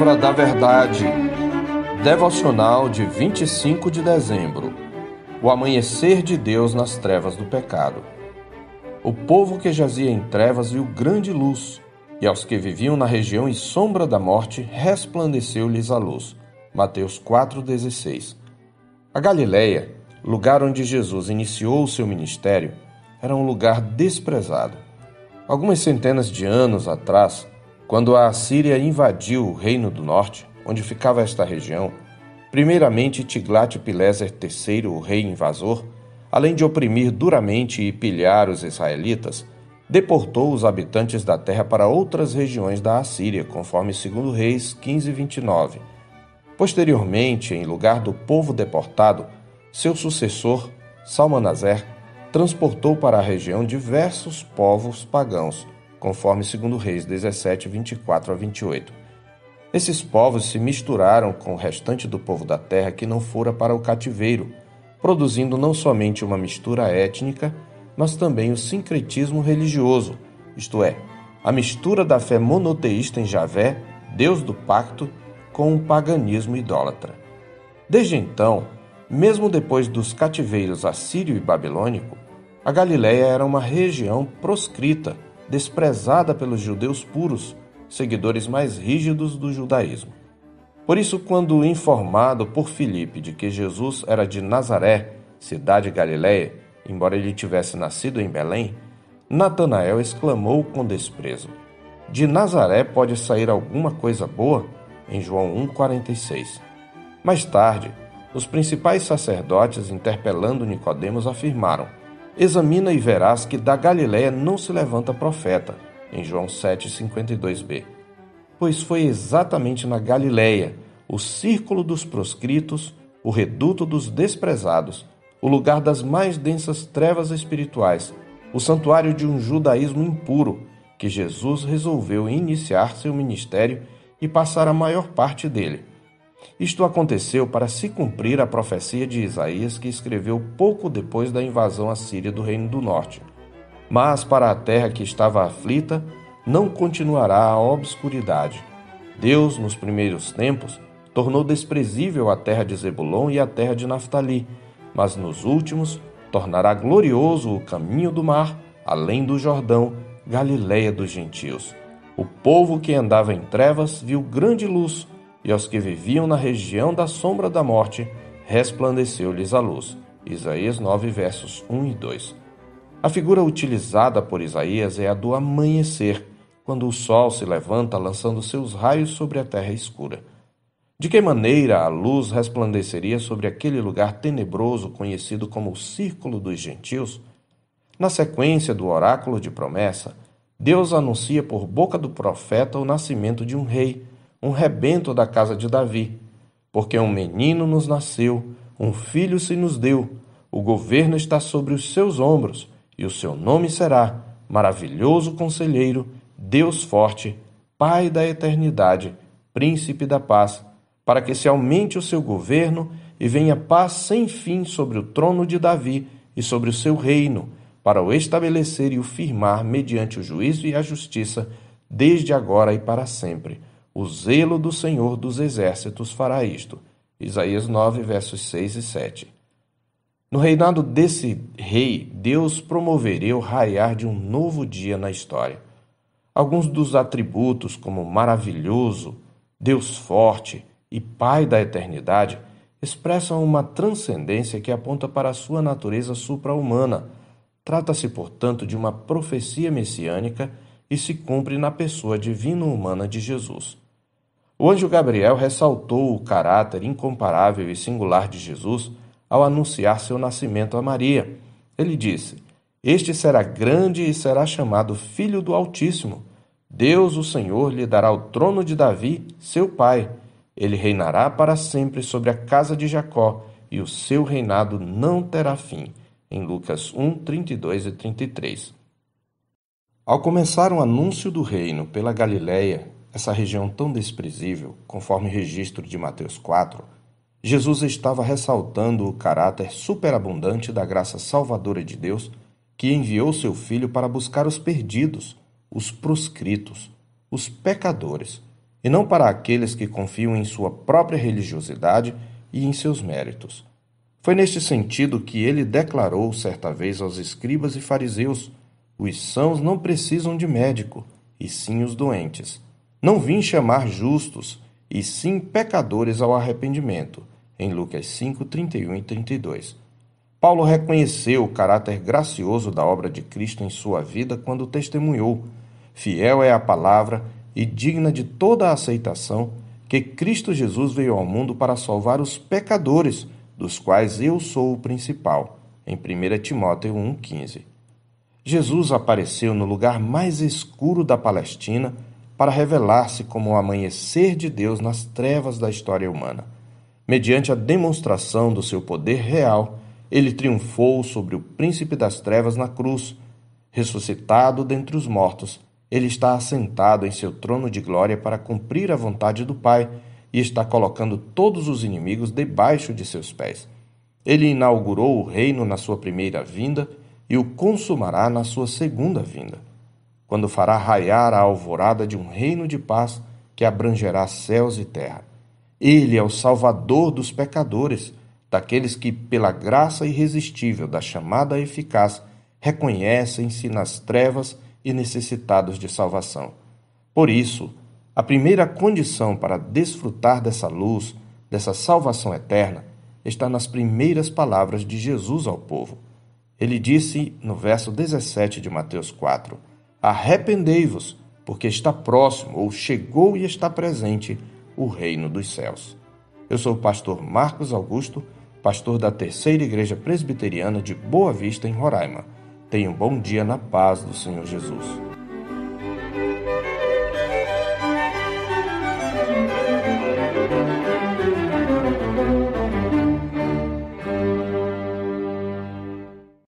Palavra da Verdade. Devocional de 25 de dezembro. O amanhecer de Deus nas trevas do pecado. O povo que jazia em trevas viu grande luz, e aos que viviam na região e sombra da morte resplandeceu-lhes a luz. Mateus 4:16. A Galileia, lugar onde Jesus iniciou o seu ministério, era um lugar desprezado. Algumas centenas de anos atrás, quando a Assíria invadiu o Reino do Norte, onde ficava esta região, primeiramente Tiglat-Pileser III, o rei invasor, além de oprimir duramente e pilhar os israelitas, deportou os habitantes da terra para outras regiões da Assíria, conforme 2 Reis 15:29. Posteriormente, em lugar do povo deportado, seu sucessor, Salmanazer, transportou para a região diversos povos pagãos, conforme 2 Reis 17, 24 a 28. Esses povos se misturaram com o restante do povo da terra que não fora para o cativeiro, produzindo não somente uma mistura étnica, mas também o sincretismo religioso, isto é, a mistura da fé monoteísta em Javé, Deus do pacto, com o paganismo idólatra. Desde então, mesmo depois dos cativeiros assírio e babilônico, a Galiléia era uma região proscrita desprezada pelos judeus puros, seguidores mais rígidos do judaísmo. Por isso, quando informado por Filipe de que Jesus era de Nazaré, cidade galileia, embora ele tivesse nascido em Belém, Natanael exclamou com desprezo: De Nazaré pode sair alguma coisa boa? Em João 1:46. Mais tarde, os principais sacerdotes, interpelando Nicodemos, afirmaram: Examina e verás que da Galiléia não se levanta profeta, em João 7,52b. Pois foi exatamente na Galiléia, o círculo dos proscritos, o reduto dos desprezados, o lugar das mais densas trevas espirituais, o santuário de um judaísmo impuro, que Jesus resolveu iniciar seu ministério e passar a maior parte dele isto aconteceu para se cumprir a profecia de Isaías que escreveu pouco depois da invasão assíria do Reino do Norte. Mas para a terra que estava aflita, não continuará a obscuridade. Deus, nos primeiros tempos, tornou desprezível a terra de Zebulon e a terra de Naftali, mas nos últimos tornará glorioso o caminho do mar, além do Jordão, Galiléia dos gentios. O povo que andava em trevas viu grande luz e aos que viviam na região da sombra da morte resplandeceu-lhes a luz. Isaías 9, versos 1 e 2. A figura utilizada por Isaías é a do amanhecer, quando o sol se levanta lançando seus raios sobre a terra escura. De que maneira a luz resplandeceria sobre aquele lugar tenebroso conhecido como o Círculo dos Gentios? Na sequência do oráculo de promessa, Deus anuncia por boca do profeta o nascimento de um rei um rebento da casa de Davi, porque um menino nos nasceu, um filho se nos deu, o governo está sobre os seus ombros, e o seu nome será Maravilhoso Conselheiro, Deus Forte, Pai da Eternidade, Príncipe da Paz, para que se aumente o seu governo e venha paz sem fim sobre o trono de Davi e sobre o seu reino, para o estabelecer e o firmar mediante o juízo e a justiça, desde agora e para sempre o zelo do Senhor dos Exércitos fará isto. Isaías 9, versos 6 e 7. No reinado desse rei, Deus promoveria o raiar de um novo dia na história. Alguns dos atributos, como maravilhoso, Deus forte e Pai da eternidade, expressam uma transcendência que aponta para a sua natureza supra-humana. Trata-se, portanto, de uma profecia messiânica e se cumpre na pessoa divino-humana de Jesus. O anjo Gabriel ressaltou o caráter incomparável e singular de Jesus ao anunciar seu nascimento a Maria. Ele disse: Este será grande e será chamado Filho do Altíssimo. Deus, o Senhor, lhe dará o trono de Davi, seu pai. Ele reinará para sempre sobre a casa de Jacó, e o seu reinado não terá fim. Em Lucas 1, 32 e 33. Ao começar o anúncio do reino pela Galiléia, essa região tão desprezível, conforme registro de Mateus 4, Jesus estava ressaltando o caráter superabundante da graça salvadora de Deus, que enviou seu Filho para buscar os perdidos, os proscritos, os pecadores, e não para aqueles que confiam em sua própria religiosidade e em seus méritos. Foi neste sentido que ele declarou certa vez aos escribas e fariseus: Os sãos não precisam de médico, e sim os doentes. Não vim chamar justos, e sim pecadores ao arrependimento. Em Lucas 5, 31 e 32. Paulo reconheceu o caráter gracioso da obra de Cristo em sua vida quando testemunhou: Fiel é a palavra e digna de toda a aceitação que Cristo Jesus veio ao mundo para salvar os pecadores, dos quais eu sou o principal. Em 1 Timóteo 1,15. Jesus apareceu no lugar mais escuro da Palestina para revelar-se como o amanhecer de Deus nas trevas da história humana. Mediante a demonstração do seu poder real, ele triunfou sobre o príncipe das trevas na cruz. Ressuscitado dentre os mortos, ele está assentado em seu trono de glória para cumprir a vontade do Pai e está colocando todos os inimigos debaixo de seus pés. Ele inaugurou o reino na sua primeira vinda e o consumará na sua segunda vinda, quando fará raiar a alvorada de um reino de paz que abrangerá céus e terra. Ele é o Salvador dos pecadores, daqueles que, pela graça irresistível da chamada eficaz, reconhecem-se nas trevas e necessitados de salvação. Por isso, a primeira condição para desfrutar dessa luz, dessa salvação eterna, está nas primeiras palavras de Jesus ao povo. Ele disse no verso 17 de Mateus 4: Arrependei-vos, porque está próximo, ou chegou e está presente, o reino dos céus. Eu sou o pastor Marcos Augusto, pastor da Terceira Igreja Presbiteriana de Boa Vista, em Roraima. Tenha um bom dia na paz do Senhor Jesus.